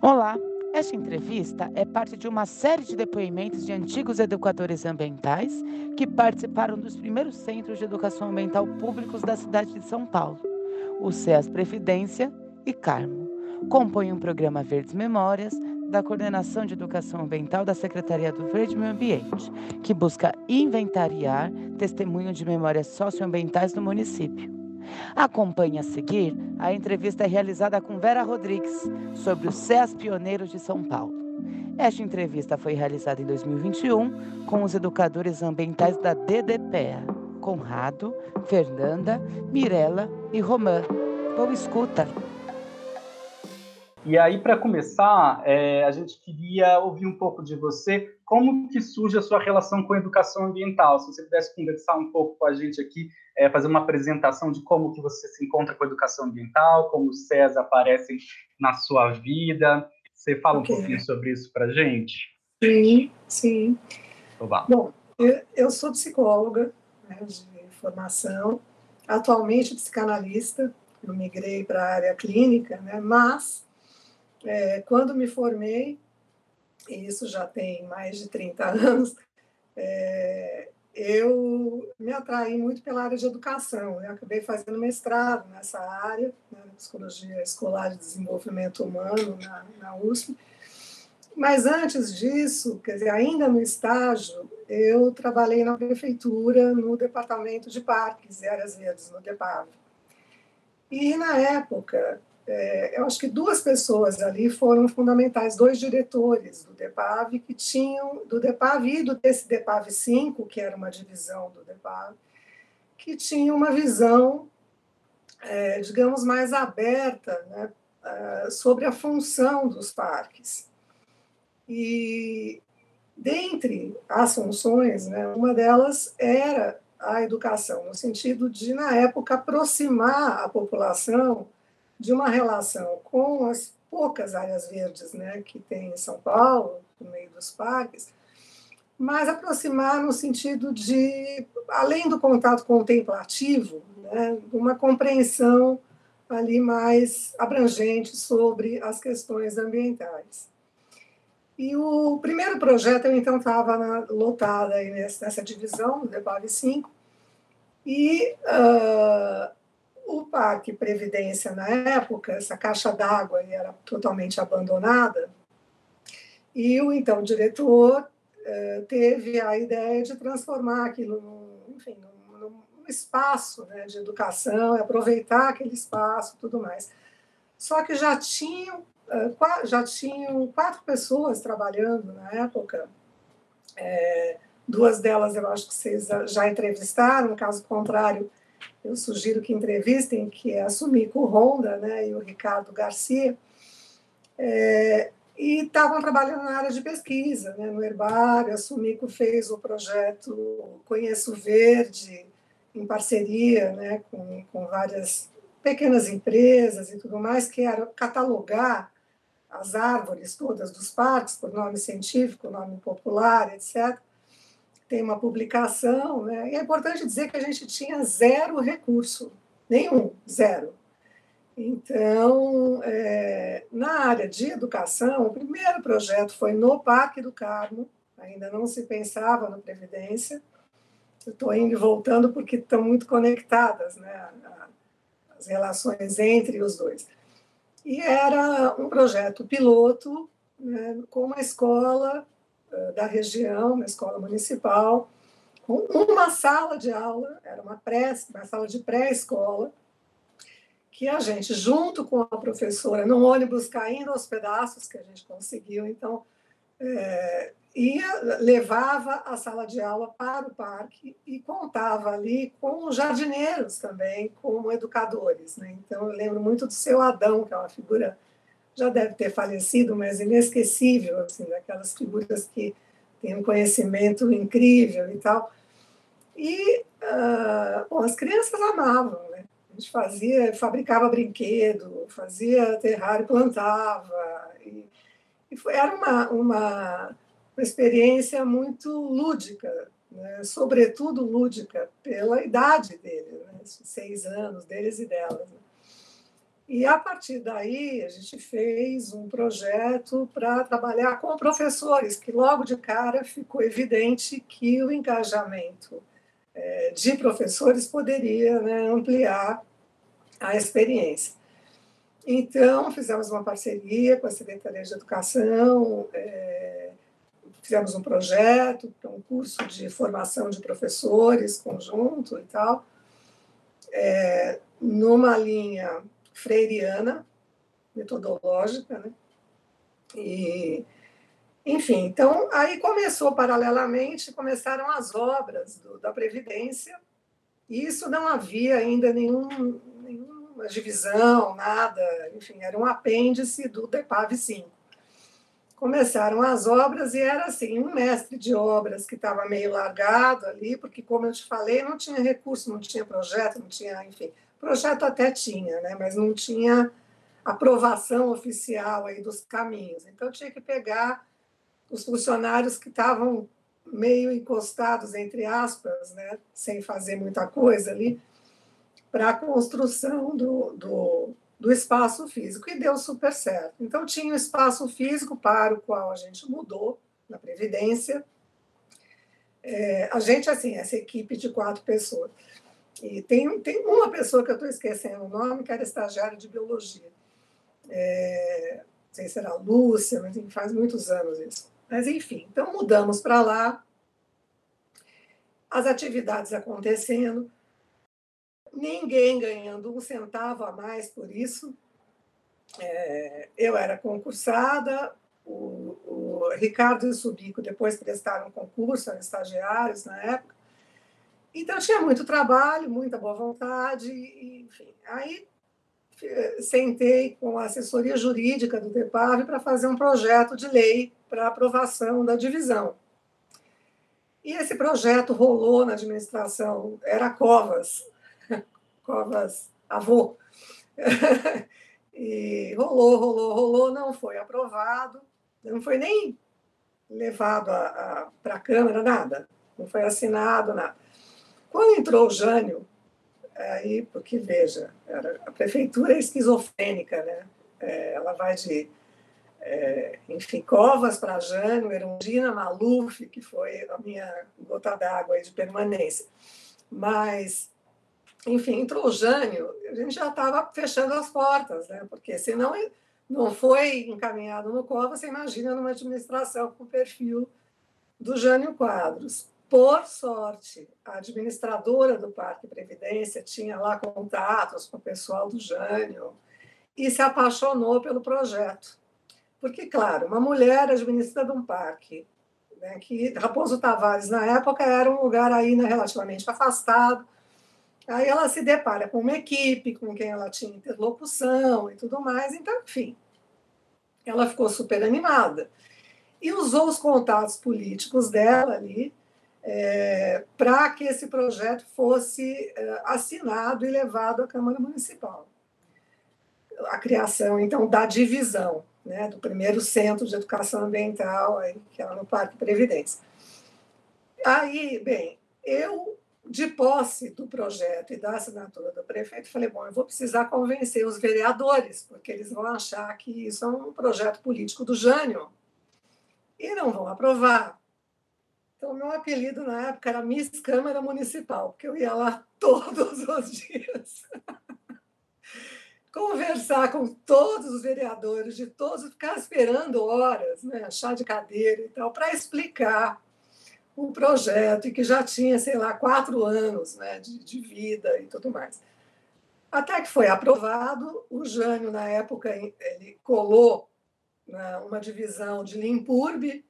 Olá, esta entrevista é parte de uma série de depoimentos de antigos educadores ambientais que participaram dos primeiros centros de educação ambiental públicos da cidade de São Paulo, o CEAS Previdência e Carmo. Compõem um programa Verdes Memórias da Coordenação de Educação Ambiental da Secretaria do Verde e Meio Ambiente, que busca inventariar testemunho de memórias socioambientais do município. Acompanhe a seguir a entrevista realizada com Vera Rodrigues sobre os CEAS Pioneiros de São Paulo. Esta entrevista foi realizada em 2021 com os educadores ambientais da DDPEA, Conrado, Fernanda, Mirella e Romã. Boa escuta! E aí, para começar, é, a gente queria ouvir um pouco de você, como que surge a sua relação com a educação ambiental? Se você pudesse conversar um pouco com a gente aqui, é, fazer uma apresentação de como que você se encontra com a educação ambiental, como os CES aparecem na sua vida. Você fala okay. um pouquinho sobre isso para a gente? Sim, sim. Oba. Bom, eu, eu sou psicóloga né, de formação, atualmente psicanalista, eu migrei para a área clínica, né, mas é, quando me formei, e isso já tem mais de 30 anos, é, eu me atraí muito pela área de educação. Eu acabei fazendo mestrado nessa área, né, Psicologia Escolar de Desenvolvimento Humano, na, na USP. Mas antes disso, quer dizer, ainda no estágio, eu trabalhei na prefeitura, no departamento de parques e áreas verdes, no DEPAV. E na época, é, eu acho que duas pessoas ali foram fundamentais, dois diretores do DEPAV que tinham, do DEPAV e do desse DEPAV 5, que era uma divisão do DEPAV, que tinham uma visão, é, digamos, mais aberta né, é, sobre a função dos parques. E dentre as funções, né, uma delas era a educação, no sentido de, na época, aproximar a população de uma relação com as poucas áreas verdes né, que tem em São Paulo, no meio dos parques, mas aproximar no sentido de, além do contato contemplativo, né, uma compreensão ali mais abrangente sobre as questões ambientais. E o primeiro projeto, eu então estava lotada nessa, divisão, DEPAV 5, e uh, o Parque Previdência, na época, essa caixa d'água era totalmente abandonada, e o então diretor eh, teve a ideia de transformar aquilo num, enfim, num, espaço né, de educação, aproveitar aquele espaço tudo mais. Só que já tinham, eh, já tinham quatro pessoas trabalhando na época, é, duas delas eu acho que vocês já entrevistaram, caso contrário, eu sugiro que entrevistem, que é a Sumiko Honda né, e o Ricardo Garcia, é, e estavam trabalhando na área de pesquisa, né, no herbário. A Sumiko fez o projeto Conheço Verde, em parceria né, com, com várias pequenas empresas e tudo mais, que era catalogar as árvores todas dos parques por nome científico, nome popular, etc tem uma publicação, né? E é importante dizer que a gente tinha zero recurso, nenhum, zero. Então, é, na área de educação, o primeiro projeto foi no Parque do Carmo, ainda não se pensava na Previdência. estou indo e voltando porque estão muito conectadas né, as relações entre os dois. E era um projeto piloto né, com uma escola da região, uma escola municipal, com uma sala de aula, era uma, pré, uma sala de pré-escola, que a gente, junto com a professora, num ônibus caindo aos pedaços que a gente conseguiu, então, é, ia, levava a sala de aula para o parque e contava ali com jardineiros também, como educadores. Né? Então, eu lembro muito do seu Adão, que é uma figura já deve ter falecido, mas inesquecível, assim, daquelas figuras que têm um conhecimento incrível e tal. E uh, bom, as crianças amavam, né? A gente fazia, fabricava brinquedo, fazia terrário, plantava. E, e foi, era uma, uma, uma experiência muito lúdica, né? sobretudo lúdica, pela idade deles, né? seis anos deles e delas. Né? E a partir daí, a gente fez um projeto para trabalhar com professores, que logo de cara ficou evidente que o engajamento é, de professores poderia né, ampliar a experiência. Então, fizemos uma parceria com a Secretaria de Educação, é, fizemos um projeto, um curso de formação de professores conjunto e tal, é, numa linha freiriana, metodológica, né? E, enfim, então aí começou paralelamente, começaram as obras do, da Previdência, e isso não havia ainda nenhum, nenhuma divisão, nada, enfim, era um apêndice do DEPAV 5. Começaram as obras e era assim, um mestre de obras que estava meio largado ali, porque, como eu te falei, não tinha recurso, não tinha projeto, não tinha, enfim, Projeto até tinha, né? mas não tinha aprovação oficial aí dos caminhos. Então, tinha que pegar os funcionários que estavam meio encostados, entre aspas, né? sem fazer muita coisa ali, para a construção do, do, do espaço físico. E deu super certo. Então, tinha o espaço físico para o qual a gente mudou na Previdência. É, a gente, assim, essa equipe de quatro pessoas. E tem, tem uma pessoa que eu estou esquecendo o nome, que era estagiária de biologia. É, não sei se era Lúcia, mas faz muitos anos isso. Mas, enfim, então mudamos para lá, as atividades acontecendo, ninguém ganhando um centavo a mais por isso. É, eu era concursada, o, o Ricardo e o Subico depois prestaram concurso, eram estagiários na época, então tinha muito trabalho, muita boa vontade, enfim. Aí eh, sentei com a assessoria jurídica do DEPAV para fazer um projeto de lei para aprovação da divisão. E esse projeto rolou na administração, era Covas, Covas avô. e rolou, rolou, rolou, não foi aprovado, não foi nem levado para a Câmara, nada, não foi assinado, nada. Quando entrou o Jânio, aí, porque veja, a prefeitura é esquizofrênica, né? É, ela vai de, é, enfim, Covas para Jânio, Erundina Maluf, que foi a minha gota d'água de permanência. Mas, enfim, entrou o Jânio, a gente já estava fechando as portas, né? Porque senão não foi encaminhado no Covas, você imagina numa administração com o perfil do Jânio Quadros. Por sorte, a administradora do Parque Previdência tinha lá contatos com o pessoal do Jânio e se apaixonou pelo projeto. Porque, claro, uma mulher administra um parque, né, que Raposo Tavares, na época, era um lugar ainda relativamente afastado. Aí ela se depara com uma equipe com quem ela tinha interlocução e tudo mais. Então, enfim, ela ficou super animada e usou os contatos políticos dela ali é, para que esse projeto fosse é, assinado e levado à Câmara Municipal. A criação, então, da divisão, né, do primeiro centro de educação ambiental, aí, que era no Parque Previdência. Aí, bem, eu, de posse do projeto e da assinatura do prefeito, falei: bom, eu vou precisar convencer os vereadores, porque eles vão achar que isso é um projeto político do Jânio e não vão aprovar. Então, meu apelido na época era Miss Câmara Municipal, porque eu ia lá todos os dias conversar com todos os vereadores de todos, ficar esperando horas, né, chá de cadeira e tal, para explicar o projeto, e que já tinha, sei lá, quatro anos né, de, de vida e tudo mais. Até que foi aprovado, o Jânio, na época, ele colou né, uma divisão de Limpurbe,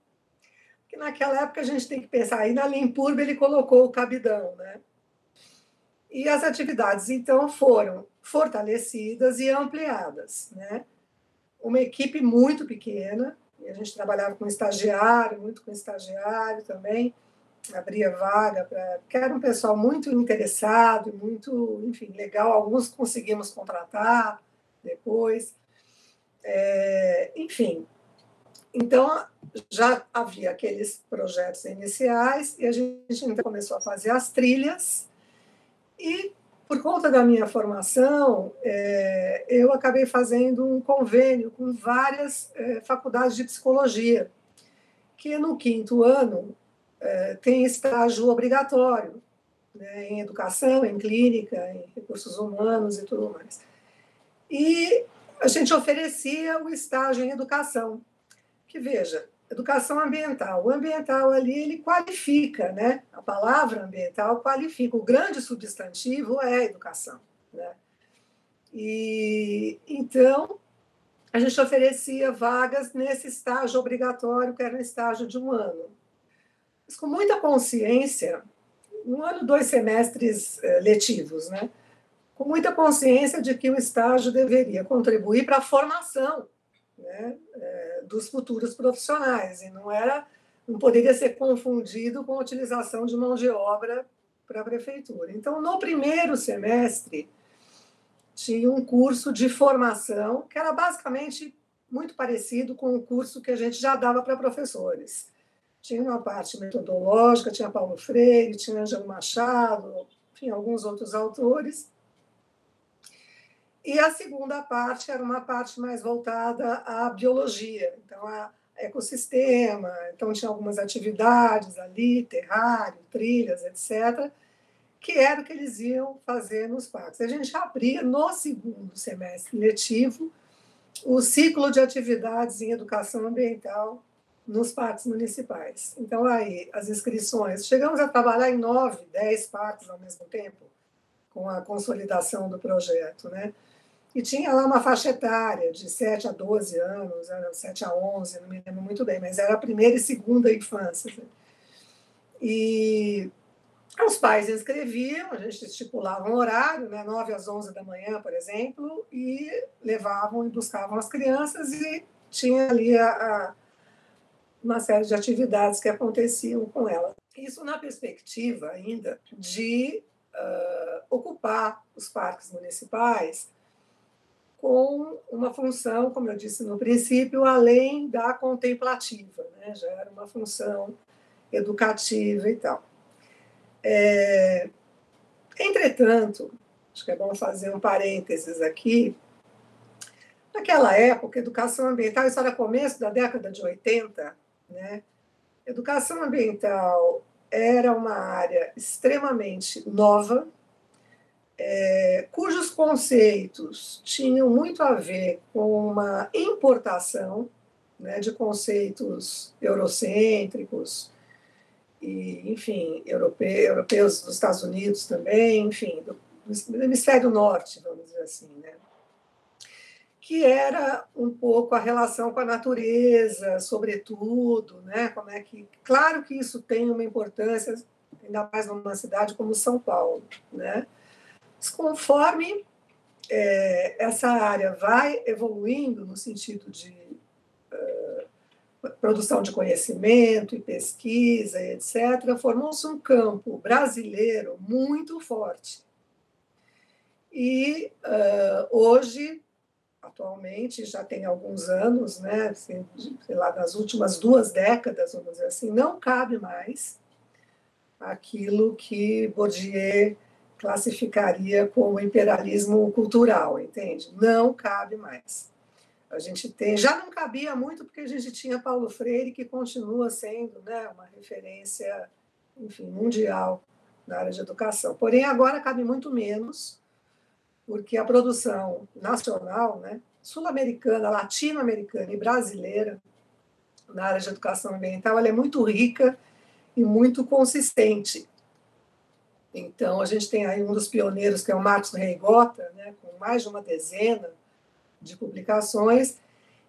naquela época a gente tem que pensar, aí na Limpurbe ele colocou o cabidão, né? E as atividades, então, foram fortalecidas e ampliadas, né? Uma equipe muito pequena, a gente trabalhava com estagiário, muito com estagiário também, abria vaga para. que era um pessoal muito interessado, muito, enfim, legal. Alguns conseguimos contratar depois. É, enfim, então, já havia aqueles projetos iniciais e a gente então começou a fazer as trilhas e por conta da minha formação, é, eu acabei fazendo um convênio com várias é, faculdades de psicologia, que no quinto ano é, tem estágio obrigatório né, em educação, em clínica, em recursos humanos e tudo mais. E a gente oferecia o estágio em educação, que veja, educação ambiental. O ambiental ali ele qualifica, né? A palavra ambiental qualifica. O grande substantivo é educação, né? E então a gente oferecia vagas nesse estágio obrigatório, que era um estágio de um ano. Mas com muita consciência, um ano, dois semestres eh, letivos, né? Com muita consciência de que o estágio deveria contribuir para a formação né, é, dos futuros profissionais e não era não poderia ser confundido com a utilização de mão de obra para a prefeitura. Então, no primeiro semestre, tinha um curso de formação que era basicamente muito parecido com o curso que a gente já dava para professores. Tinha uma parte metodológica, tinha Paulo Freire, tinha Ângelo Machado, tinha alguns outros autores, e a segunda parte era uma parte mais voltada à biologia, então a ecossistema, então tinha algumas atividades ali, terrário, trilhas, etc., que era o que eles iam fazer nos parques. A gente abria no segundo semestre letivo o ciclo de atividades em educação ambiental nos parques municipais. Então, aí, as inscrições, chegamos a trabalhar em nove, dez parques ao mesmo tempo, com a consolidação do projeto, né? E tinha lá uma faixa etária de 7 a 12 anos, era 7 a 11, não me lembro muito bem, mas era a primeira e segunda infância. Assim. E os pais inscreviam, a gente estipulava um horário, né, 9 às 11 da manhã, por exemplo, e levavam e buscavam as crianças e tinha ali a, a, uma série de atividades que aconteciam com elas. Isso na perspectiva ainda de uh, ocupar os parques municipais com uma função, como eu disse no princípio, além da contemplativa, né? já era uma função educativa e tal. É... Entretanto, acho que é bom fazer um parênteses aqui. Naquela época, educação ambiental, isso era começo da década de 80, né? Educação ambiental era uma área extremamente nova, é, cujos conceitos tinham muito a ver com uma importação né, de conceitos eurocêntricos, e, enfim, europeus, europeus dos Estados Unidos também, enfim, do, do hemisfério norte, vamos dizer assim, né? Que era um pouco a relação com a natureza, sobretudo, né? Como é que, claro que isso tem uma importância, ainda mais numa cidade como São Paulo, né? Mas conforme é, essa área vai evoluindo no sentido de produção de conhecimento e pesquisa, etc., formou-se um campo brasileiro muito forte. E uh, hoje, atualmente, já tem alguns anos, né, assim, sei lá, nas últimas duas décadas, vamos dizer assim, não cabe mais aquilo que Bourdieu classificaria como imperialismo cultural, entende? Não cabe mais. A gente tem, já não cabia muito porque a gente tinha Paulo Freire que continua sendo, né, uma referência, enfim, mundial na área de educação. Porém, agora cabe muito menos, porque a produção nacional, né, sul-americana, latino-americana e brasileira na área de educação ambiental, ela é muito rica e muito consistente. Então, a gente tem aí um dos pioneiros, que é o Marcos Reigota, né, com mais de uma dezena de publicações,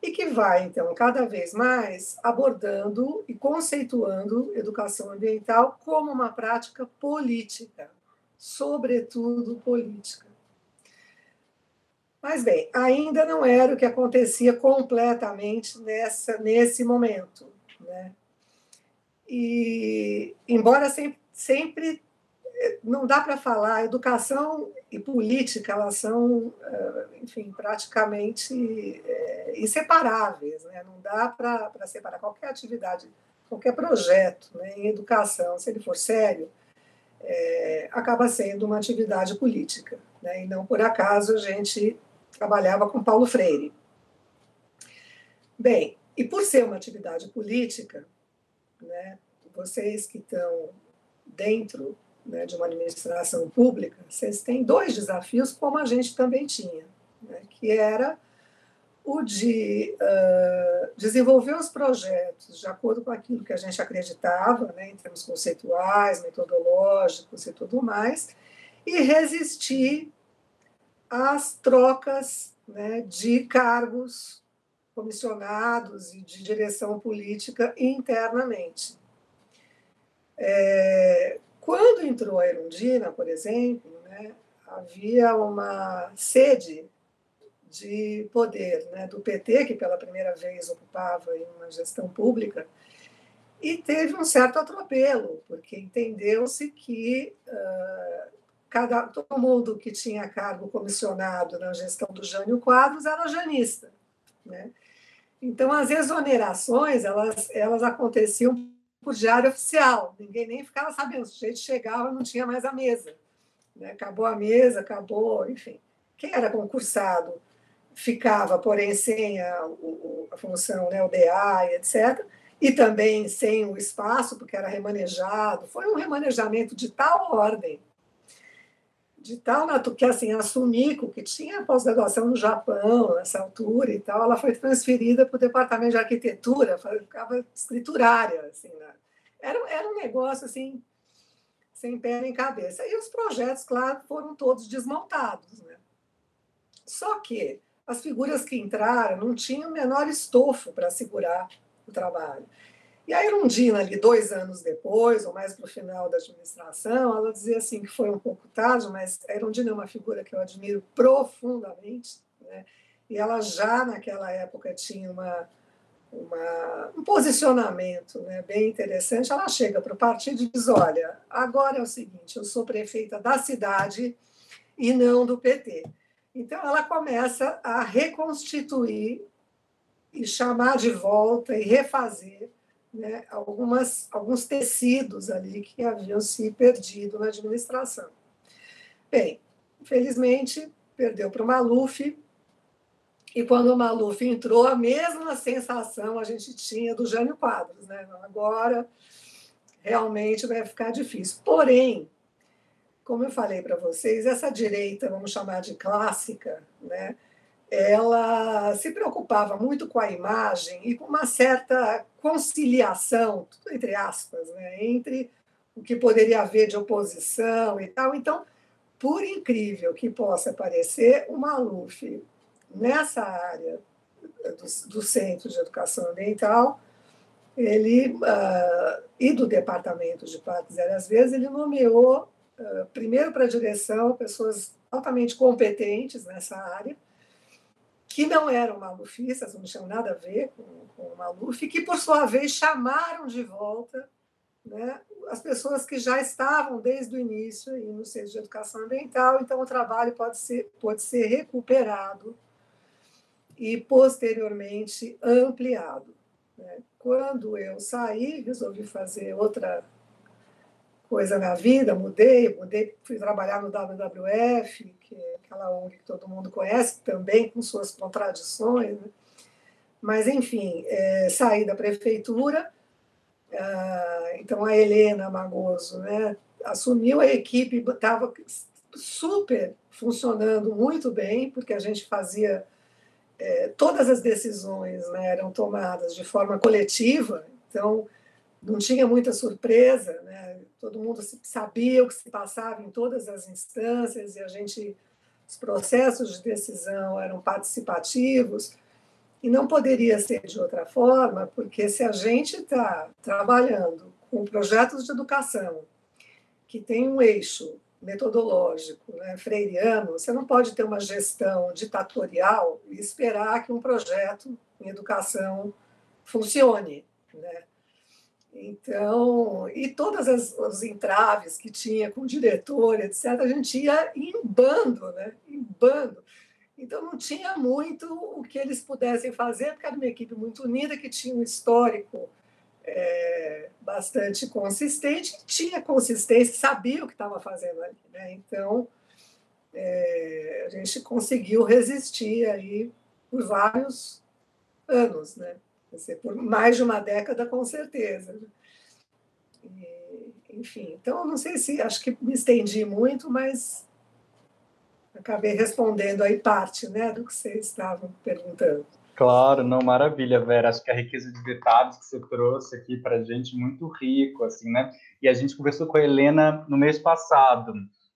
e que vai, então, cada vez mais abordando e conceituando educação ambiental como uma prática política, sobretudo política. Mas, bem, ainda não era o que acontecia completamente nessa, nesse momento. Né? E, embora sempre, sempre não dá para falar, educação e política, elas são, eh, enfim, praticamente eh, inseparáveis, né? não dá para separar qualquer atividade, qualquer projeto né, em educação, se ele for sério, é, acaba sendo uma atividade política. Né? E não por acaso a gente trabalhava com Paulo Freire. Bem, e por ser uma atividade política, né, vocês que estão dentro né, de uma administração pública, vocês têm dois desafios, como a gente também tinha, né, que era o de uh, desenvolver os projetos de acordo com aquilo que a gente acreditava, né, em termos conceituais, metodológicos e tudo mais, e resistir às trocas né, de cargos comissionados e de direção política internamente. É, quando entrou a Erundina, por exemplo, né, havia uma sede de poder né, do PT, que pela primeira vez ocupava uma gestão pública, e teve um certo atropelo, porque entendeu-se que uh, cada, todo mundo que tinha cargo comissionado na gestão do Jânio Quadros era janista. Né? Então, as exonerações elas, elas aconteciam por diário oficial, ninguém nem ficava sabendo, o sujeito chegava não tinha mais a mesa. Né? Acabou a mesa, acabou, enfim. Quem era concursado ficava, porém, sem a, a função, né, o DA etc., e também sem o espaço, porque era remanejado. Foi um remanejamento de tal ordem, de tal natureza, que assim, a Sumiko, que tinha pós-graduação no Japão nessa altura e tal, ela foi transferida para o departamento de arquitetura, ficava escriturária. Assim, né? era, era um negócio assim, sem pé nem cabeça. E os projetos, claro, foram todos desmontados. Né? Só que as figuras que entraram não tinham o menor estofo para segurar o trabalho. E a Irundina, ali, dois anos depois, ou mais para o final da administração, ela dizia assim que foi um pouco tarde, mas a Irundina é uma figura que eu admiro profundamente, né? e ela já naquela época tinha uma, uma, um posicionamento né, bem interessante. Ela chega para o partido e diz: Olha, agora é o seguinte, eu sou prefeita da cidade e não do PT. Então, ela começa a reconstituir e chamar de volta e refazer né, algumas, alguns tecidos ali que haviam se perdido na administração. Bem, infelizmente, perdeu para o Maluf, e quando o Maluf entrou, a mesma sensação a gente tinha do Jânio Quadros. Né? Agora, realmente vai ficar difícil. Porém, como eu falei para vocês, essa direita, vamos chamar de clássica, né, ela se preocupava muito com a imagem e com uma certa conciliação, tudo entre aspas, né, entre o que poderia haver de oposição e tal. Então, por incrível que possa parecer, o Maluf, nessa área do, do Centro de Educação Ambiental, ele, uh, e do Departamento de Parques e Verdes, ele nomeou primeiro para a direção, pessoas altamente competentes nessa área, que não eram malufistas, não tinham nada a ver com, com o Maluf, que, por sua vez, chamaram de volta né, as pessoas que já estavam desde o início no Centro de Educação Ambiental, então o trabalho pode ser, pode ser recuperado e, posteriormente, ampliado. Né. Quando eu saí, resolvi fazer outra coisa na vida, mudei, mudei, fui trabalhar no WWF, que é aquela ONG que todo mundo conhece, também com suas contradições. Né? Mas, enfim, é, saí da prefeitura, ah, então a Helena Magoso né, assumiu a equipe, estava super funcionando muito bem, porque a gente fazia. É, todas as decisões né, eram tomadas de forma coletiva, então não tinha muita surpresa, né? todo mundo sabia o que se passava em todas as instâncias e a gente os processos de decisão eram participativos e não poderia ser de outra forma, porque se a gente está trabalhando com projetos de educação que tem um eixo metodológico né, freiriano, você não pode ter uma gestão ditatorial e esperar que um projeto em educação funcione. Né? Então, e todas as, entraves que tinha com o diretor, etc., a gente ia em bando, né? Em bando. Então, não tinha muito o que eles pudessem fazer, porque era uma equipe muito unida, que tinha um histórico é, bastante consistente, tinha consistência, sabia o que estava fazendo ali. Né? Então, é, a gente conseguiu resistir aí por vários anos, né? Por mais de uma década, com certeza. E, enfim, então, não sei se, acho que me estendi muito, mas acabei respondendo aí parte né, do que vocês estavam perguntando. Claro, não, maravilha, Vera. Acho que a riqueza de detalhes que você trouxe aqui para a gente muito rico, assim, né? E a gente conversou com a Helena no mês passado.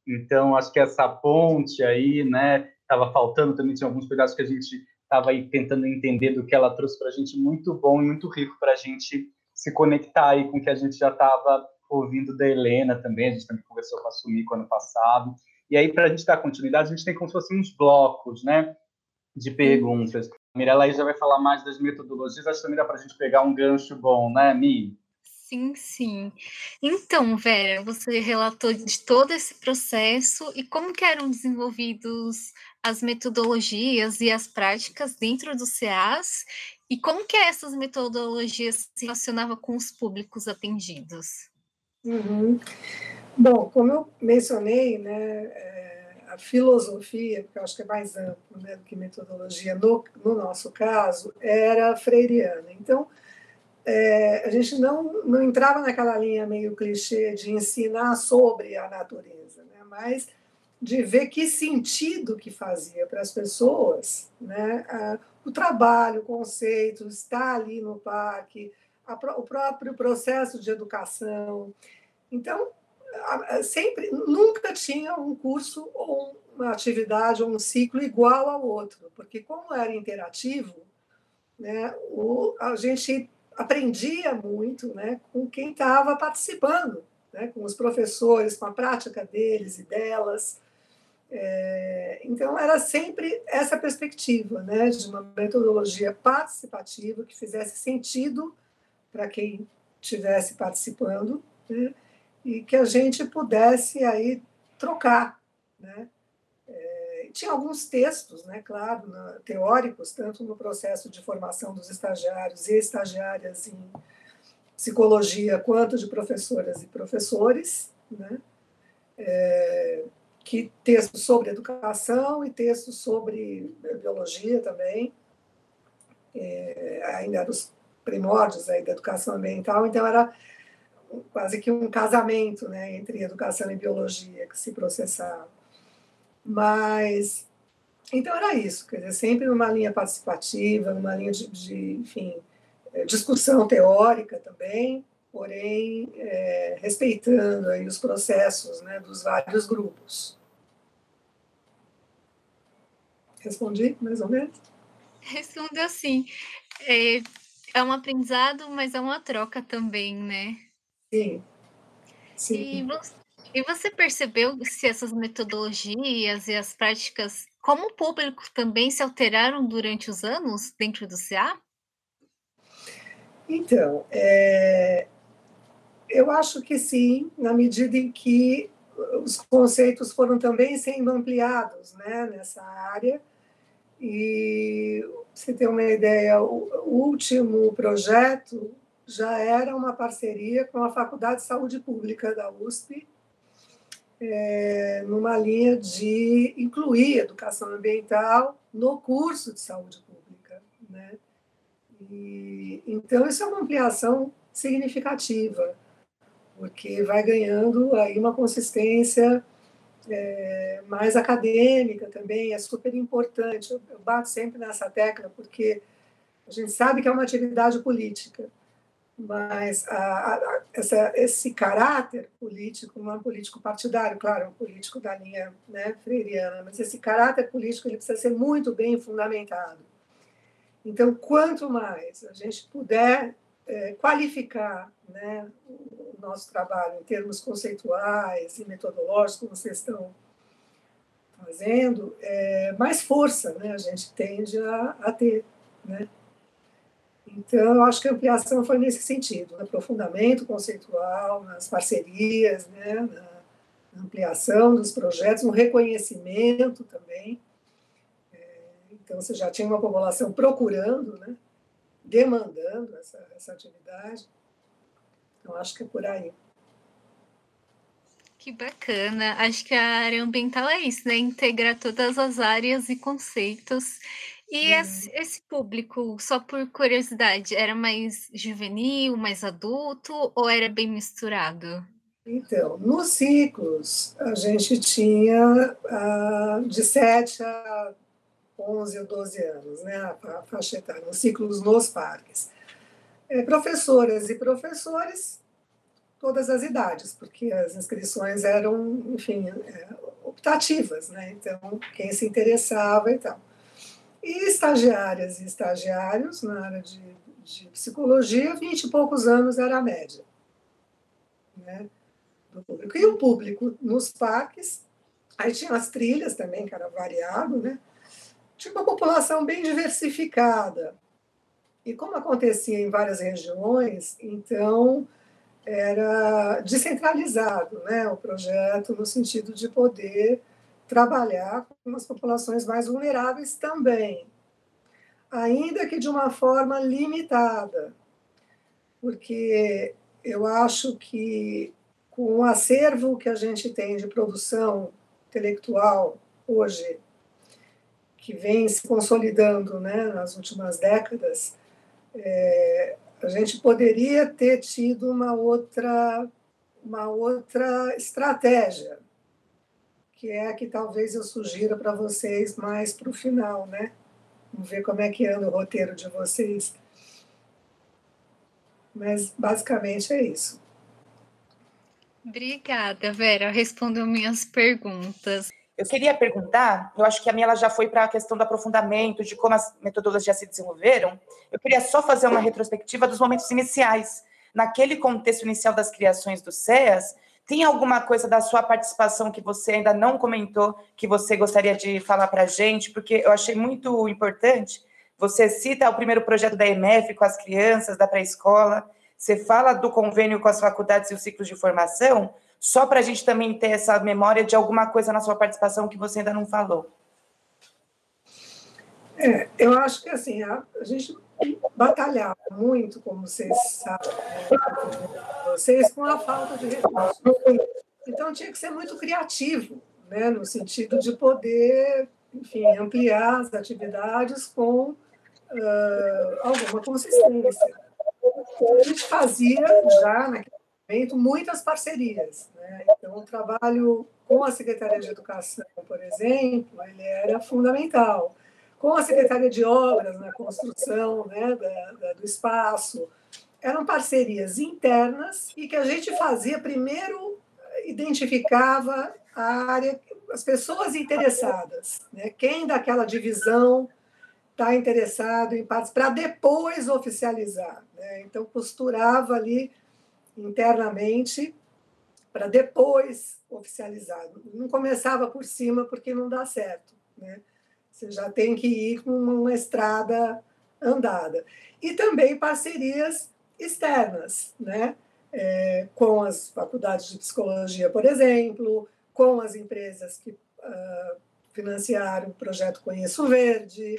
Então, acho que essa ponte aí, né? Estava faltando também, tinha alguns pedaços que a gente estava aí tentando entender do que ela trouxe para a gente, muito bom e muito rico para a gente se conectar aí com o que a gente já estava ouvindo da Helena também. A gente também conversou com a Sumiko ano passado. E aí, para a gente dar continuidade, a gente tem como se fossem uns blocos, né? De perguntas. A Mirella aí já vai falar mais das metodologias, acho que também dá para a gente pegar um gancho bom, né, Mi? Sim, sim. Então, Vera, você relatou de todo esse processo e como que eram desenvolvidos as metodologias e as práticas dentro do CEAS e como que essas metodologias se relacionavam com os públicos atendidos? Uhum. Bom, como eu mencionei, né, é a filosofia, que eu acho que é mais amplo né, do que metodologia, no, no nosso caso, era freiriana. Então, é, a gente não, não entrava naquela linha meio clichê de ensinar sobre a natureza, né, mas de ver que sentido que fazia para as pessoas né, a, o trabalho, o conceito, estar ali no parque, a, o próprio processo de educação. Então, sempre, nunca tinha um curso ou uma atividade ou um ciclo igual ao outro, porque como era interativo, né, o, a gente aprendia muito né, com quem estava participando, né, com os professores, com a prática deles e delas. É, então, era sempre essa perspectiva né, de uma metodologia participativa que fizesse sentido para quem estivesse participando. Né, e que a gente pudesse aí trocar, né? É, tinha alguns textos, né, claro, na, teóricos, tanto no processo de formação dos estagiários e estagiárias em psicologia, quanto de professoras e professores, né, é, que textos sobre educação e textos sobre biologia também, é, ainda dos primórdios aí da educação ambiental, então era quase que um casamento né, entre educação e biologia que se processava. Mas, então era isso, quer dizer, sempre numa linha participativa, numa linha de, de enfim, é, discussão teórica também, porém é, respeitando aí os processos né, dos vários grupos. Respondi mais ou menos? Respondeu sim. É, é um aprendizado, mas é uma troca também, né? Sim. Sim. E você, e você percebeu se essas metodologias e as práticas, como o público, também se alteraram durante os anos dentro do CA? Então, é, eu acho que sim, na medida em que os conceitos foram também sendo ampliados né, nessa área. E, você ter uma ideia, o último projeto já era uma parceria com a Faculdade de Saúde Pública da USP, é, numa linha de incluir educação ambiental no curso de saúde pública. Né? E, então, isso é uma ampliação significativa, porque vai ganhando aí uma consistência é, mais acadêmica também, é super importante. Eu, eu bato sempre nessa tecla, porque a gente sabe que é uma atividade política mas a, a, essa, esse caráter político, não é um político partidário, claro, é um político da linha né, freiriana, mas esse caráter político ele precisa ser muito bem fundamentado. Então, quanto mais a gente puder é, qualificar né, nosso trabalho em termos conceituais e metodológicos, como vocês estão fazendo, é, mais força né, a gente tende a, a ter. Né? Então, eu acho que a ampliação foi nesse sentido, no aprofundamento conceitual, nas parcerias, né, na ampliação dos projetos, no reconhecimento também. É, então, você já tinha uma população procurando, né, demandando essa, essa atividade. Então, acho que é por aí. Que bacana. Acho que a área ambiental é isso, né? Integrar todas as áreas e conceitos. E esse, esse público, só por curiosidade, era mais juvenil, mais adulto ou era bem misturado? Então, nos ciclos, a gente tinha uh, de 7 a 11 ou 12 anos, né, a faixa etária, nos ciclos nos parques. É, professoras e professores, todas as idades, porque as inscrições eram, enfim, é, optativas, né, então, quem se interessava e tal. E estagiárias e estagiários na área de, de psicologia, 20 e poucos anos era a média. Né? do público. E o público nos parques, aí tinha as trilhas também, que era variado, né? Tinha uma população bem diversificada. E como acontecia em várias regiões, então era descentralizado né, o projeto, no sentido de poder trabalhar com as populações mais vulneráveis também, ainda que de uma forma limitada, porque eu acho que com o acervo que a gente tem de produção intelectual hoje, que vem se consolidando né, nas últimas décadas, é, a gente poderia ter tido uma outra, uma outra estratégia, que é a que talvez eu sugira para vocês mais para o final, né? Vamos ver como é que anda o roteiro de vocês. Mas basicamente é isso. Obrigada, Vera. Respondeu minhas perguntas. Eu queria perguntar, eu acho que a minha ela já foi para a questão do aprofundamento, de como as metodologias se desenvolveram. Eu queria só fazer uma retrospectiva dos momentos iniciais. Naquele contexto inicial das criações do CEAS, tem alguma coisa da sua participação que você ainda não comentou, que você gostaria de falar para a gente? Porque eu achei muito importante. Você cita o primeiro projeto da EMF com as crianças da pré-escola. Você fala do convênio com as faculdades e os ciclos de formação, só para a gente também ter essa memória de alguma coisa na sua participação que você ainda não falou. É, eu acho que assim, a, gente batalhava muito, como vocês sabem, vocês com a falta de recursos. Então tinha que ser muito criativo, né, no sentido de poder, enfim, ampliar as atividades com uh, alguma consistência a gente fazia já naquele momento muitas parcerias. Né? Então, o trabalho com a Secretaria de Educação, por exemplo, ele era fundamental. Com a Secretaria de Obras na construção né, da, da, do espaço, eram parcerias internas e que a gente fazia primeiro identificava a área, as pessoas interessadas, né? quem daquela divisão está interessado em participar, para depois oficializar. Né? Então, costurava ali internamente para depois oficializar. Não começava por cima, porque não dá certo. Né? Você já tem que ir com uma estrada andada. E também parcerias externas, né? É, com as faculdades de psicologia, por exemplo, com as empresas que uh, financiaram o projeto Conheço Verde,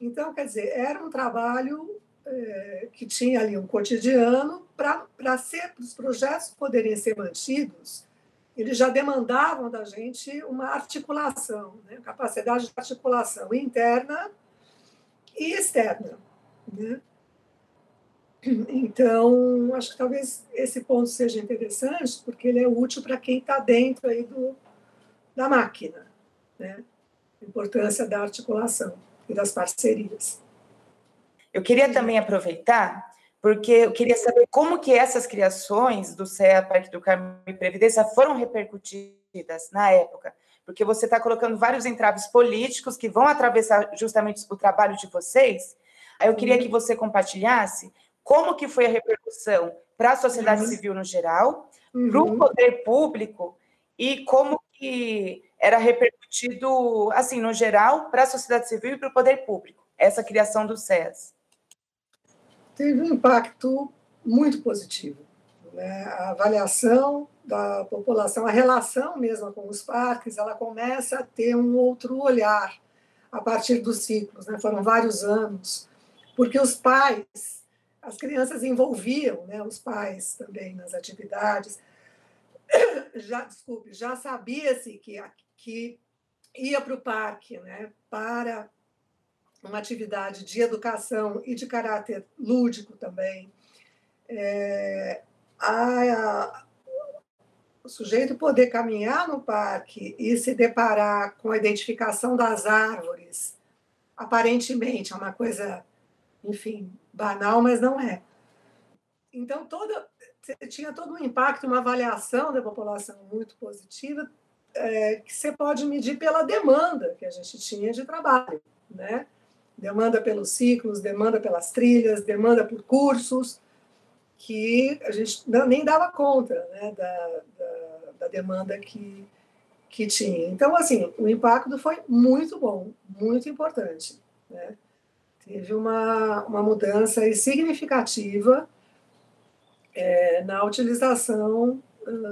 então, quer dizer, era um trabalho é, que tinha ali um cotidiano para os projetos poderem ser mantidos, eles já demandavam da gente uma articulação, né? capacidade de articulação interna e externa. Né? Então, acho que talvez esse ponto seja interessante, porque ele é útil para quem está dentro aí do, da máquina, né? a importância da articulação e das parcerias. Eu queria também aproveitar, porque eu queria saber como que essas criações do CEA, Parque do Carmo e Previdência foram repercutidas na época, porque você está colocando vários entraves políticos que vão atravessar justamente o trabalho de vocês. Aí eu queria que você compartilhasse como que foi a repercussão para a sociedade uhum. civil no geral, uhum. para o poder público e como que era repercutido, assim, no geral, para a sociedade civil e para o poder público, essa criação do SES? Teve um impacto muito positivo. Né? A avaliação da população, a relação mesmo com os parques, ela começa a ter um outro olhar a partir dos ciclos. Né? Foram vários anos, porque os pais as crianças envolviam né, os pais também nas atividades. Já, desculpe, já sabia-se que, que ia para o parque né, para uma atividade de educação e de caráter lúdico também. É, a, o sujeito poder caminhar no parque e se deparar com a identificação das árvores, aparentemente é uma coisa, enfim, banal, mas não é. Então, toda, tinha todo um impacto, uma avaliação da população muito positiva, é, que você pode medir pela demanda que a gente tinha de trabalho, né? Demanda pelos ciclos, demanda pelas trilhas, demanda por cursos, que a gente nem dava conta né, da, da, da, demanda que, que tinha. Então, assim, o impacto foi muito bom, muito importante. Né? Teve uma, uma mudança significativa é, na utilização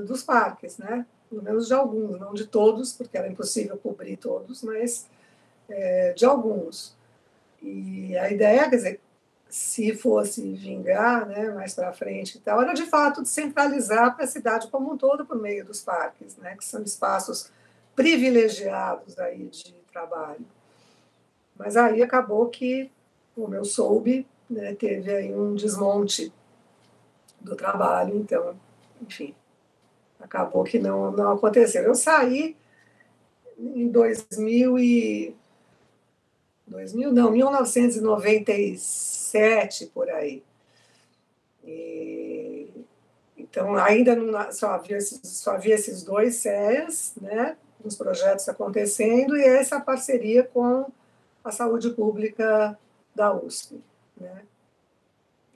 dos parques, né? pelo menos de alguns, não de todos, porque era impossível cobrir todos, mas é, de alguns. E a ideia, quer dizer, se fosse vingar né, mais para frente e tal, era de fato descentralizar para a cidade como um todo por meio dos parques, né, que são espaços privilegiados aí de trabalho. Mas aí acabou que, como eu soube, né, teve aí um desmonte do trabalho, então, enfim, acabou que não, não aconteceu. Eu saí em 2000 e 2000 não, 1997 por aí. E, então ainda não, só havia esses, só havia esses dois CEAs, né, os projetos acontecendo e essa parceria com a saúde pública da USP, né?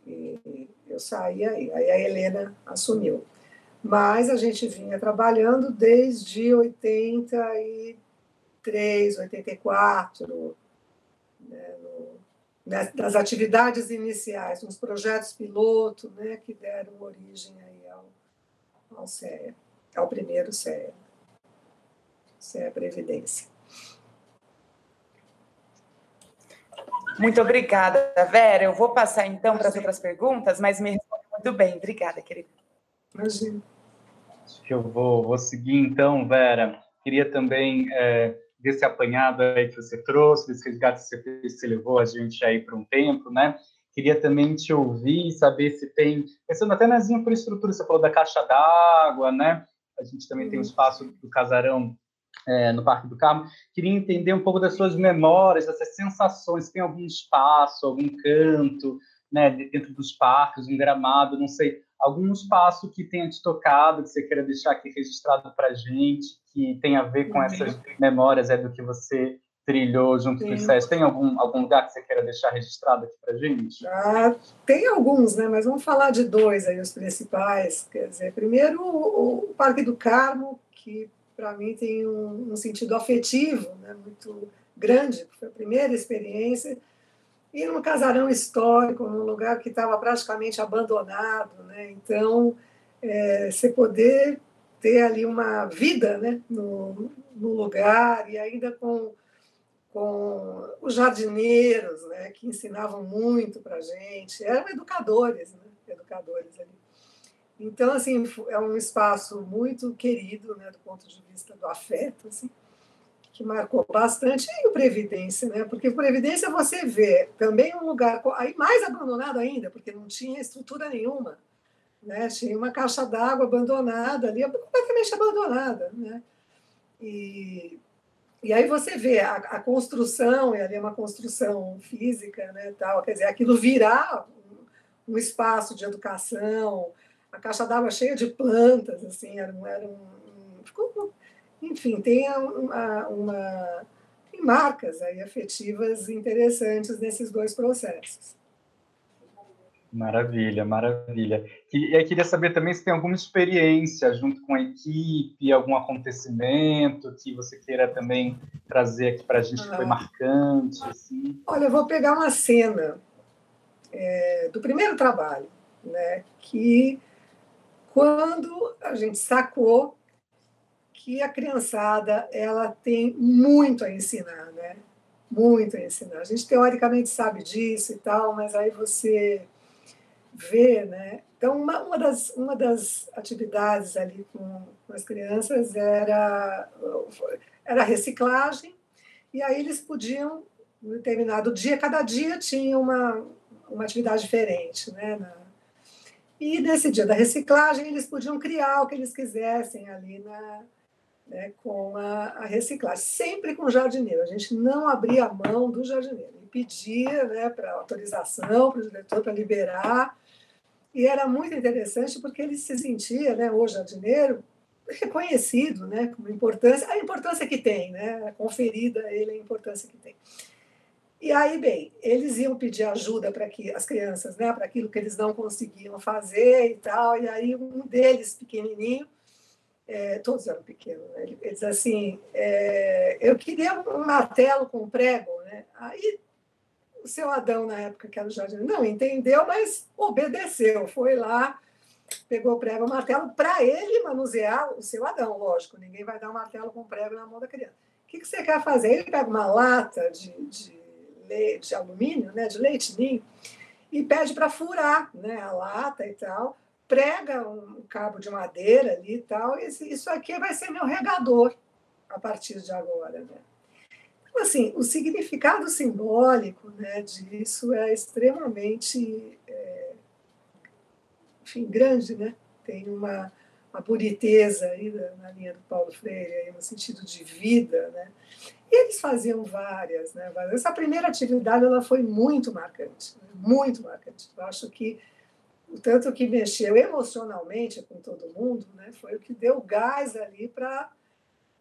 E eu saí aí, aí a Helena assumiu. Mas a gente vinha trabalhando desde 83, 84, né, no, nas atividades iniciais, nos projetos piloto, né, que deram origem aí ao, ao CEA, ao primeiro CEA, CEA Previdência. Muito obrigada, Vera. Eu vou passar então para as outras perguntas, mas me responde muito bem. Obrigada, querida. Imagina. Acho que eu vou, vou seguir então, Vera. Queria também é, desse apanhado aí que você trouxe, desse resgate que você fez, que levou a gente aí para um tempo, né? Queria também te ouvir, saber se tem, pensando até nas infraestruturas, você falou da caixa d'água, né? A gente também tem o espaço do casarão é, no Parque do Carmo. Queria entender um pouco das suas memórias, dessas sensações. Tem algum espaço, algum canto, né, dentro dos parques, um gramado, não sei, algum espaço que tenha te tocado, que você queira deixar aqui registrado para a gente, que tem a ver com uhum. essas memórias é, do que você trilhou junto Sim. com o SES. Tem algum, algum lugar que você queira deixar registrado aqui para a gente? Ah, tem alguns, né? mas vamos falar de dois aí, os principais. Quer dizer, primeiro o, Parque do Carmo, que para mim tem um, um, sentido afetivo né? muito grande, foi a primeira experiência e num casarão histórico, num lugar que estava praticamente abandonado, né? Então, é, você poder ter ali uma vida, né, no, no lugar e ainda com com os jardineiros, né, que ensinavam muito para gente, eram educadores, né, educadores ali. Então, assim, é um espaço muito querido, né, do ponto de vista do afeto, assim que marcou bastante, e o Previdência, né? Porque Previdência você vê também um lugar aí mais abandonado ainda, porque não tinha estrutura nenhuma, né? Tinha uma caixa d'água abandonada ali, completamente abandonada, né? E, e aí você vê a, a construção, e ali é uma construção física, né, tal, quer dizer, aquilo virar um, um espaço de educação, a caixa d'água cheia de plantas, assim, era, era um, ficou enfim, tem uma, uma tem marcas aí afetivas interessantes nesses dois processos. Maravilha, maravilha. E eu queria saber também se tem alguma experiência junto com a equipe, algum acontecimento que você queira também trazer aqui para a gente que foi ah. marcante. Assim. Olha, eu vou pegar uma cena é, do primeiro trabalho, né, que quando a gente sacou que a criançada ela tem muito a ensinar, né? Muito a ensinar. A gente teoricamente sabe disso e tal, mas aí você ver, né? Então, uma, uma, das, uma das atividades ali com, com as crianças era, era reciclagem, e aí eles podiam, em determinado dia, cada dia tinha uma, uma atividade diferente, né? Na, e nesse dia da reciclagem, eles podiam criar o que eles quisessem ali na, né, com a, a, reciclagem, sempre com o jardineiro. A gente não abria a mão do jardineiro. Pedia né, para autorização para o diretor para liberar. E era muito interessante porque ele se sentia, né, o jardineiro, reconhecido né, como importância, a importância que tem, né, conferida a ele a importância que tem. E aí, bem, eles iam pedir ajuda para que as crianças, né, para aquilo que eles não conseguiam fazer e tal. E aí um deles, pequenininho, é, todos eram pequenos, né? ele, ele diz assim, é, eu queria um martelo com prego, né? Aí o seu Adão na época que era o jardim não entendeu, mas obedeceu, foi lá, pegou o prego, o martelo para ele manusear o seu Adão, lógico. Ninguém vai dar um martelo com prego na mão da criança. O que, que você quer fazer? Ele pega uma lata de, de leite, de alumínio, né, de leite ninho, e pede para furar né, a lata e tal, prega um cabo de madeira ali e tal, e isso aqui vai ser meu regador a partir de agora. Né? Então, assim, o significado simbólico né, disso é extremamente é, enfim, grande, né? tem uma, uma boniteza aí na, linha do Paulo Freire, aí, no sentido de vida, né? E eles faziam várias, né? Essa primeira atividade ela foi muito marcante, né? muito marcante. Eu acho que o tanto que mexeu emocionalmente com todo mundo, né? Foi o que deu gás ali para,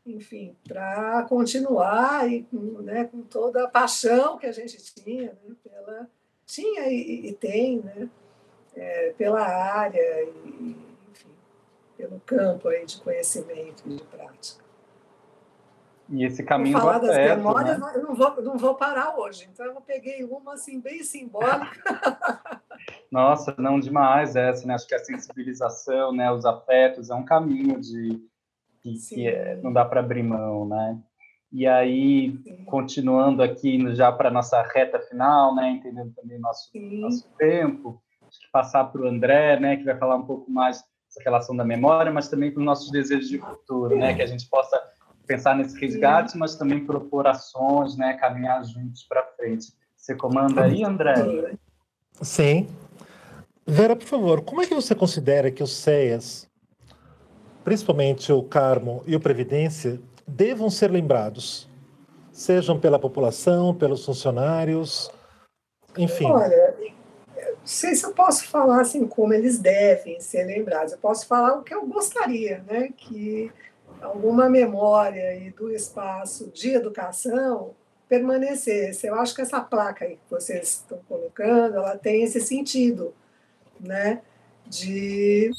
enfim, para continuar e né, com toda a paixão que a gente tinha, né? Pela tinha e, e tem, né? É, pela área e, enfim, pelo campo aí de conhecimento e de prática. E esse caminho vou falar das memórias, né? eu não vou, não vou parar hoje. Então, eu peguei uma assim, bem simbólica. Nossa, não demais essa, né? Acho que a sensibilização, né? os afetos, é um caminho de que, que é, não dá para abrir mão, né? E aí, Sim. continuando aqui já para nossa reta final, né? Entendendo também nosso, nosso tempo, acho que passar para o André, né? Que vai falar um pouco mais dessa relação da memória, mas também para os nossos desejos de futuro, né? Que a gente possa pensar nesse resgate, mas também propor ações, né, caminhar juntos para frente. Você comanda aí, André? Sim. Vera, por favor, como é que você considera que os CEAs, principalmente o Carmo e o Previdência, devam ser lembrados? Sejam pela população, pelos funcionários, enfim. Olha, não sei se eu posso falar assim como eles devem ser lembrados. Eu posso falar o que eu gostaria, né? Que alguma memória e do espaço de educação permanecesse. Eu acho que essa placa aí que vocês estão colocando, ela tem esse sentido, né, de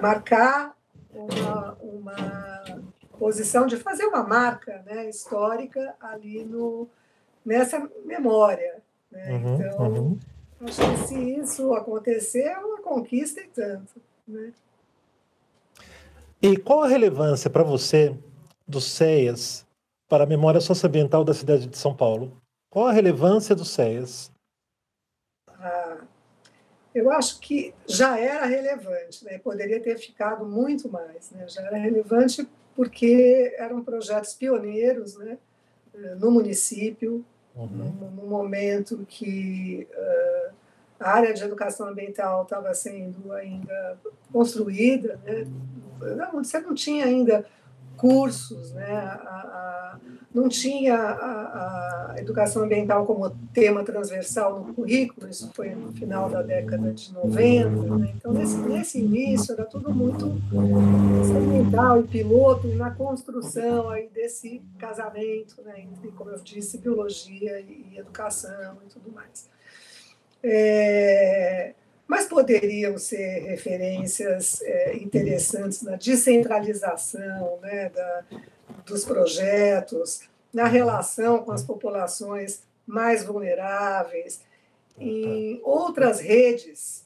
marcar uma, uma posição, de fazer uma marca, né, histórica ali no nessa memória. Né? Uhum, então, uhum. acho que se isso acontecer, é uma conquista e tanto, né? E qual a relevância para você dos CEAs para a memória socioambiental da cidade de São Paulo? Qual a relevância dos CEAs? Eu acho que já era relevante, né? poderia ter ficado muito mais. Né? Já era relevante porque eram projetos pioneiros né? no município, uhum. no, no, momento que uh, a área de educação ambiental estava sendo ainda construída, né? não, você não tinha ainda cursos, né? A, a, não tinha a, a, educação ambiental como tema transversal no currículo, isso foi no final da década de 90. Né? Então, nesse, nesse início, era tudo muito experimental e piloto na construção aí desse casamento né? entre, como eu disse, biologia e, e educação e tudo mais. É, mas poderiam ser referências é, interessantes na descentralização né, da, dos projetos, na relação com as populações mais vulneráveis, em outras redes,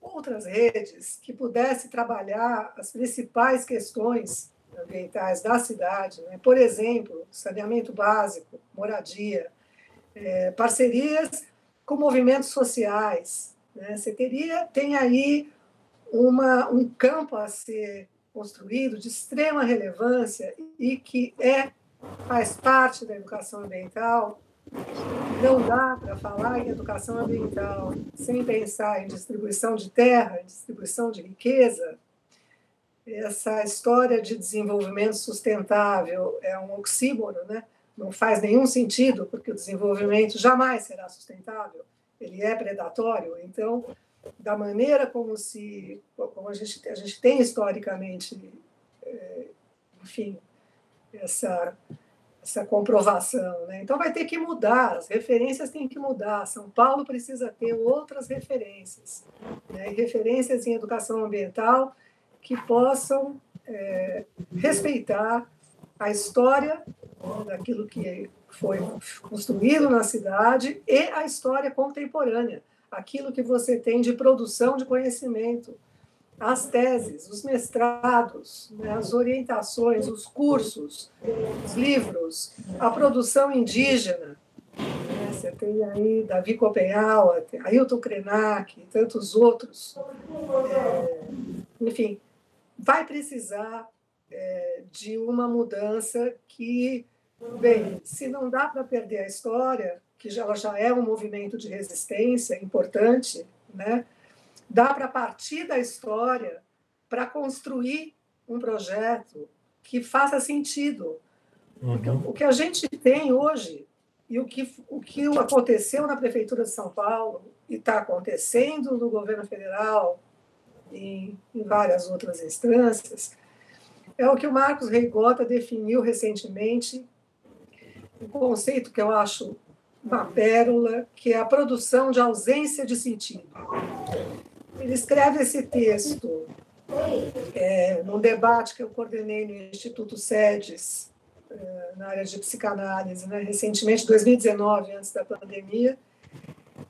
outras redes que pudessem trabalhar as principais questões ambientais da cidade, né? por exemplo, saneamento básico, moradia, é, parcerias com movimentos sociais, Né? Você teria, tem aí uma, um campo a ser construído de extrema relevância e que é faz parte da educação ambiental. Não dá para falar em educação ambiental sem pensar em distribuição de terra, distribuição de riqueza. Essa história de desenvolvimento sustentável é um oxímoron, né? não faz nenhum sentido, porque o desenvolvimento jamais será sustentável, ele é predatório. Então, da maneira como se como a gente a gente tem historicamente é, enfim essa essa comprovação né? então vai ter que mudar as referências têm que mudar São Paulo precisa ter outras referências né? referências em educação ambiental que possam é, respeitar a história daquilo que foi construído na cidade e a história contemporânea aquilo que você tem de produção de conhecimento, as teses, os mestrados, né, as orientações, os cursos, os livros, a produção indígena. Né, você tem aí Davi Copenhaua, Ailton Krenak tantos outros. É, enfim, vai precisar é, de uma mudança que, bem, se não dá para perder a história, que já, já é um movimento de resistência importante, né? dá para partir da história para construir um projeto que faça sentido. Uhum. O que a gente tem hoje e o que, o que aconteceu na Prefeitura de São Paulo e está acontecendo no governo federal e em várias outras instâncias, é o que o Marcos Reigota definiu recentemente, um conceito que eu acho uma pérola, que é a produção de ausência de sentido. Ele escreve esse texto é, num debate que eu coordenei no Instituto SEDES, é, na área de psicanálise, né, recentemente, 2019, antes da pandemia,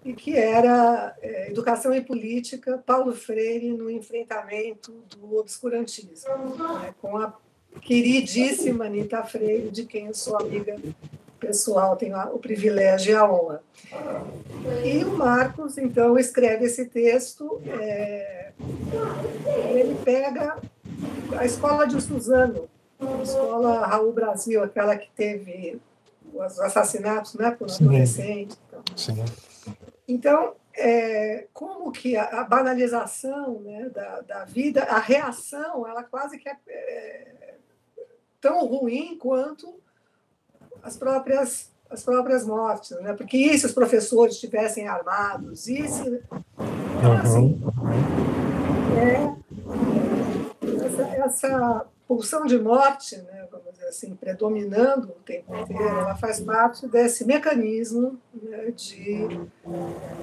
e que era é, Educação e Política, Paulo Freire no enfrentamento do obscurantismo, né, com a queridíssima Anita Freire, de quem eu sou amiga pessoal tem o privilégio e a honra. E o Marcos, então, escreve esse texto, é, ele pega a escola de Suzano, a escola Raul Brasil, aquela que teve os assassinatos né, por adolescente. Então, Sim. então é, como que a, a banalização né, da, da, vida, a reação, ela quase que é, é tão ruim quanto as próprias as próprias mortes, né? Porque e se os professores estivessem armados? E se então, assim, é, essa, essa pulsão de morte, né, vamos dizer assim, predominando o tempo inteiro, ela faz parte desse mecanismo né, de.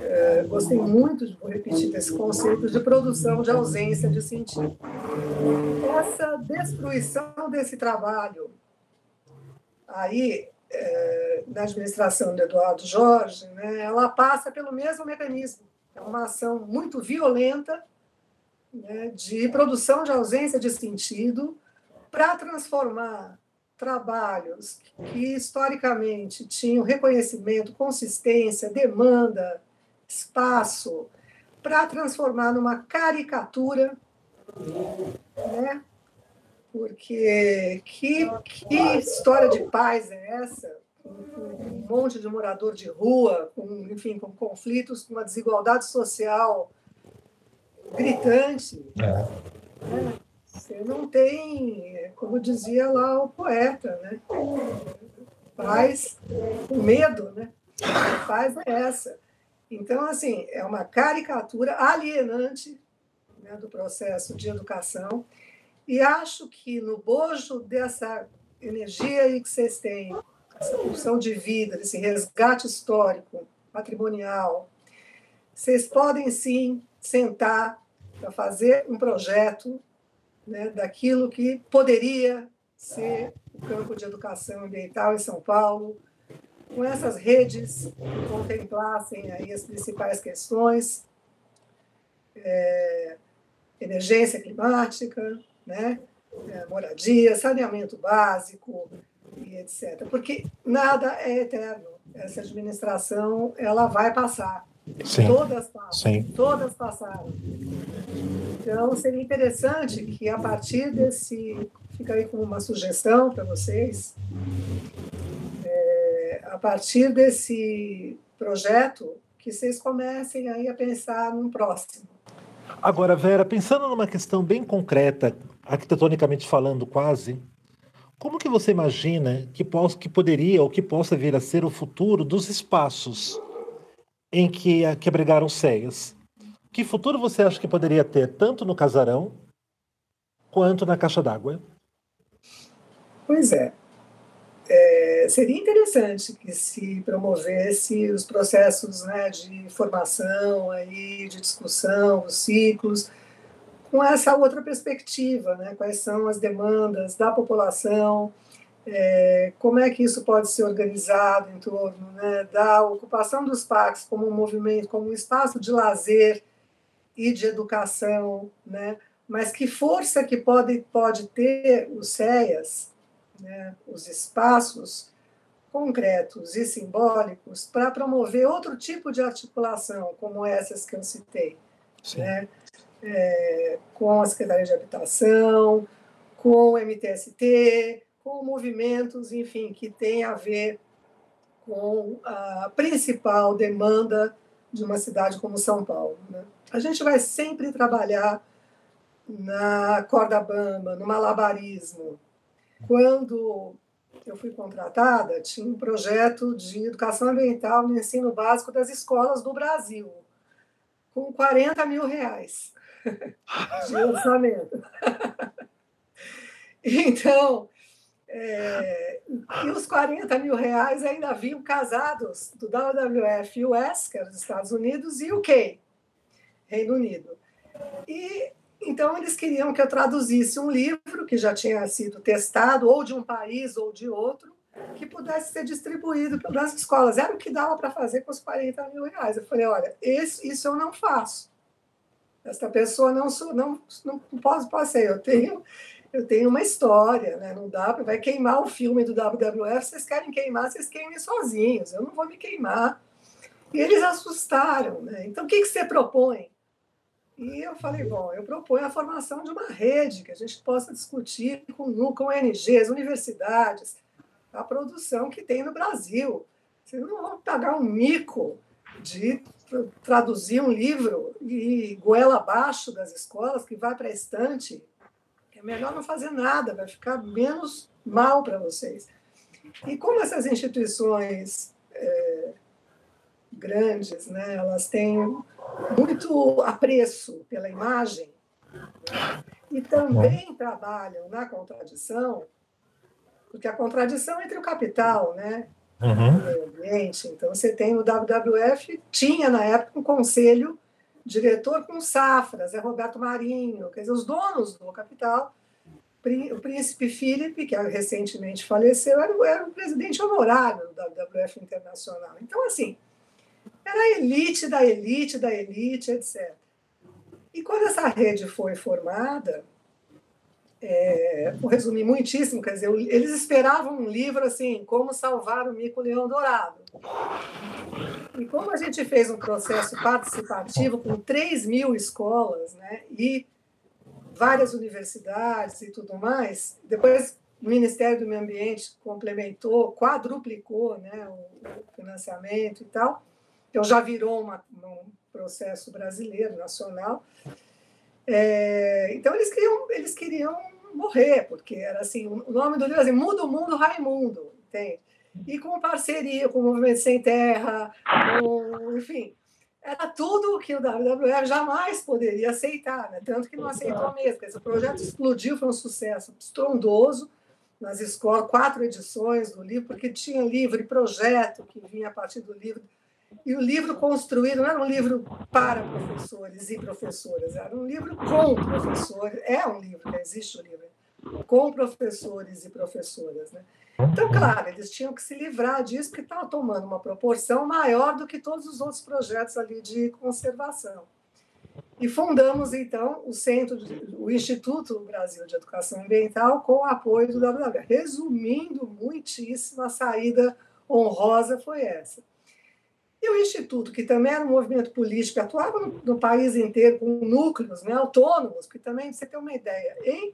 É, gostei muito de vou repetir desse conceito de produção de ausência de sentido. Essa destruição desse trabalho aí é, administração de Eduardo Jorge, né, ela passa pelo mesmo mecanismo. É uma ação muito violenta né, de produção de ausência de sentido para transformar trabalhos que historicamente tinham reconhecimento, consistência, demanda, espaço, para transformar numa caricatura né, porque que, que história de paz é essa? Com, um monte de morador de rua, com, enfim, com conflitos, com uma desigualdade social gritante. É. Né? Você não tem, como dizia lá o poeta, né? paz com medo, né? A paz é essa. Então, assim, é uma caricatura alienante né, do processo de educação e acho que no bojo dessa energia que vocês têm, essa pulsão de vida, desse resgate histórico, patrimonial, vocês podem sim sentar para fazer um projeto né, daquilo que poderia ser o campo de educação ambiental em São Paulo, com essas redes que contemplassem aí as principais questões, é, emergência climática, né? É, moradia, saneamento básico e etc. Porque nada é eterno. Essa administração ela vai passar. Sim. Todas passam, Sim. todas passaram. Então, seria interessante que a partir desse, fica aí como uma sugestão para vocês, é, a partir desse projeto, que vocês comecem aí a pensar num próximo. Agora, Vera, pensando numa questão bem concreta, arquitetonicamente falando quase, como que você imagina que, possa, que poderia ou que possa vir a ser o futuro dos espaços em que, que abrigaram ceias? Que futuro você acha que poderia ter tanto no casarão quanto na caixa d'água? Pois é. é. Seria interessante que se promovesse os processos né, de formação, aí, de discussão, os ciclos, com essa outra perspectiva, né? quais são as demandas da população, é, como é que isso pode ser organizado em torno né, da ocupação dos parques como um movimento, como um espaço de lazer e de educação, né, mas que força que pode, pode ter os CEAs, né, os espaços concretos e simbólicos para promover outro tipo de articulação, como essas que eu citei, né, é, com a Secretaria de Habitação, com o MTST, com movimentos, enfim, que têm a ver com a principal demanda de uma cidade como São Paulo. Né? A gente vai sempre trabalhar na corda bamba, no malabarismo. Quando eu fui contratada, tinha um projeto de educação ambiental no ensino básico das escolas do Brasil, com 40 mil reais de orçamento. Então, é, e os 40 mil reais ainda vinham casados do WWF US, que era dos Estados Unidos, e o UK, Reino Unido. E então eles queriam que eu traduzisse um livro que já tinha sido testado, ou de um país ou de outro, que pudesse ser distribuído pelas escolas. Era o que dava para fazer com os 40 mil reais. Eu falei, olha, esse, isso eu não faço. Essa pessoa não, não, não posso, ser. Eu tenho eu tenho uma história, né? Não dá, vai queimar o filme do WWF, vocês querem queimar, vocês queimem sozinhos, eu não vou me queimar. E eles assustaram, né? Então, o que, que você propõe? E eu falei, bom, eu proponho a formação de uma rede que a gente possa discutir com, com ONGs, universidades, a produção que tem no Brasil. Vocês não vão pagar um mico de traduzir um livro e goela abaixo das escolas que vai para a estante melhor não fazer nada, vai ficar menos mal para vocês. E como essas instituições é, grandes, né, elas têm muito apreço pela imagem né, e também trabalham na contradição, porque a contradição entre o capital, né, uhum. o ambiente. Então você tem o WWF tinha na época um conselho diretor com safras, é Roberto Marinho, quer dizer, os donos do capital. O príncipe Philip, que recentemente faleceu, era, era o presidente honorário da WWF Internacional. Então, assim, era a elite da elite da elite, etc. E quando essa rede foi formada, é, vou resumir muitíssimo, quer dizer, eles esperavam um livro assim, como salvar o mico-leão dourado. E como a gente fez um processo participativo com 3 mil escolas, né, e várias universidades e tudo mais, depois o Ministério do Meio Ambiente complementou, quadruplicou né, o financiamento e tal, então já virou uma, um processo brasileiro, nacional. É, então eles queriam, eles queriam morrer, porque era assim, o nome do livro assim, Muda o Mundo Raimundo, entende? E com parceria com o Movimento Sem Terra, com, enfim, era tudo que o WWF jamais poderia aceitar, né? tanto que não aceitou mesmo. Esse projeto explodiu, foi um sucesso estrondoso nas escolas, quatro edições do livro, porque tinha livro e projeto que vinha a partir do livro. E o livro construído não era um livro para professores e professoras, era um livro com professores. É um livro, que existe o um livro, com professores e professoras. Né? Então, claro, eles tinham que se livrar disso, porque estava tomando uma proporção maior do que todos os outros projetos ali de conservação. E fundamos, então, o Centro, o Instituto Brasil de Educação Ambiental, com o apoio do WWF. Resumindo muitíssimo, a saída honrosa foi essa. E o Instituto, que também era um movimento político, atuava no, no país inteiro com núcleos né, autônomos, que também, você ter uma ideia, em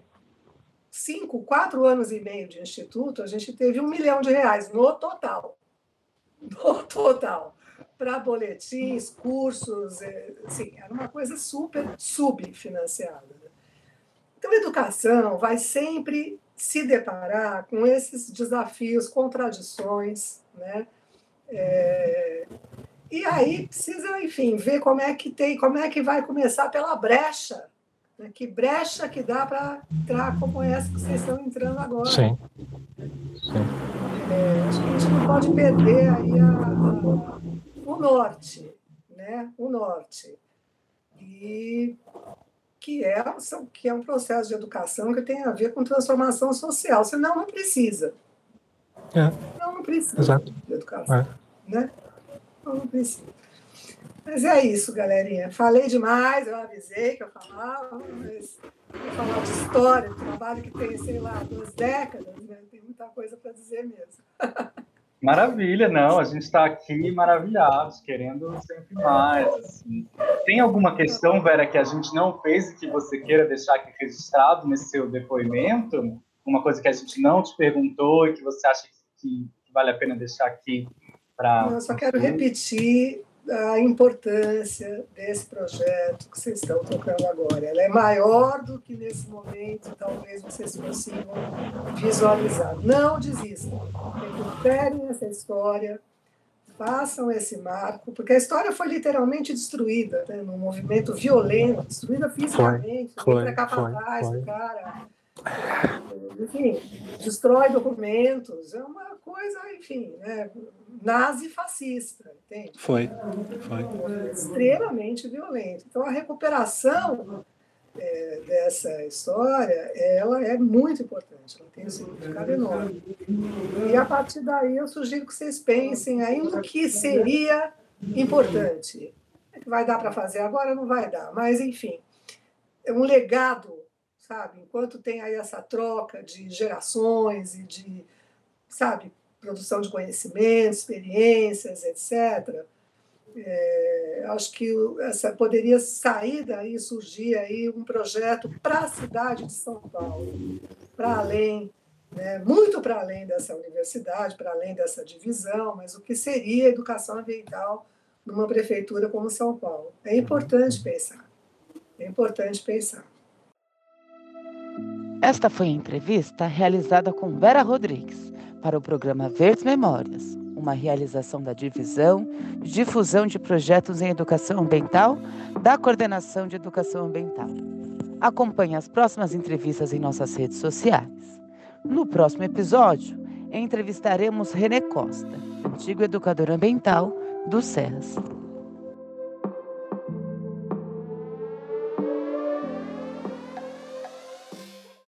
cinco, quatro anos e meio de Instituto, a gente teve um milhão de reais no total. No total. Para boletins, cursos, é, assim, era uma coisa super subfinanciada. Né. Então, a educação vai sempre se deparar com esses desafios, contradições, né? É, e aí precisa, enfim, ver como é que tem, como é que vai começar pela brecha. Né? Que brecha que dá para entrar como essa que vocês estão entrando agora. Sim. Sim. É, acho que a gente não pode perder aí a, a, o norte, né? O norte. E que é, que é um processo de educação que tem a ver com transformação social, senão não precisa. É. Não, não precisa Exato. de educação. É. Né? Não precisa. Mas é isso, galerinha. Falei demais, eu avisei que eu falava, mas vou falar de história, de trabalho que tem, sei lá, duas décadas, né? tem muita coisa para dizer mesmo. Maravilha, não, a gente está aqui maravilhados, querendo sempre mais. Assim. Tem alguma questão, Vera, que a gente não fez e que você queira deixar aqui registrado nesse seu depoimento? Uma coisa que a gente não te perguntou e que você acha que vale a pena deixar aqui para. Eu só quero repetir a importância desse projeto que vocês estão tocando agora. Ela é maior do que nesse momento, talvez vocês consigam visualizar. Não desistam, recuperem essa história, façam esse marco, porque a história foi literalmente destruída, né, num movimento violento, destruída fisicamente, foi, foi, capaz do cara. Enfim, destrói documentos, é uma coisa, enfim, né, nazi-fascista, entende? Foi, foi. Extremamente violento. Então, a recuperação é, dessa história, ela é muito importante, ela tem um significado enorme. E a partir daí eu sugiro que vocês pensem aí no que seria importante. Vai dar para fazer agora? Não vai dar, mas enfim, é um legado, sabe? Enquanto tem aí essa troca de gerações e de, sabe, produção de conhecimento, experiências, etc. É, acho que essa poderia sair daí, surgir aí um projeto para a cidade de São Paulo, para além, né, muito para além dessa universidade, para além dessa divisão, mas o que seria educação ambiental numa prefeitura como São Paulo. É importante pensar. É importante pensar. Esta foi a entrevista realizada com Vera Rodrigues para o programa Verdes Memórias, uma realização da Divisão de Difusão de Projetos em Educação Ambiental da Coordenação de Educação Ambiental. Acompanhe as próximas entrevistas em nossas redes sociais. No próximo episódio, entrevistaremos René Costa, antigo educador ambiental do Serras.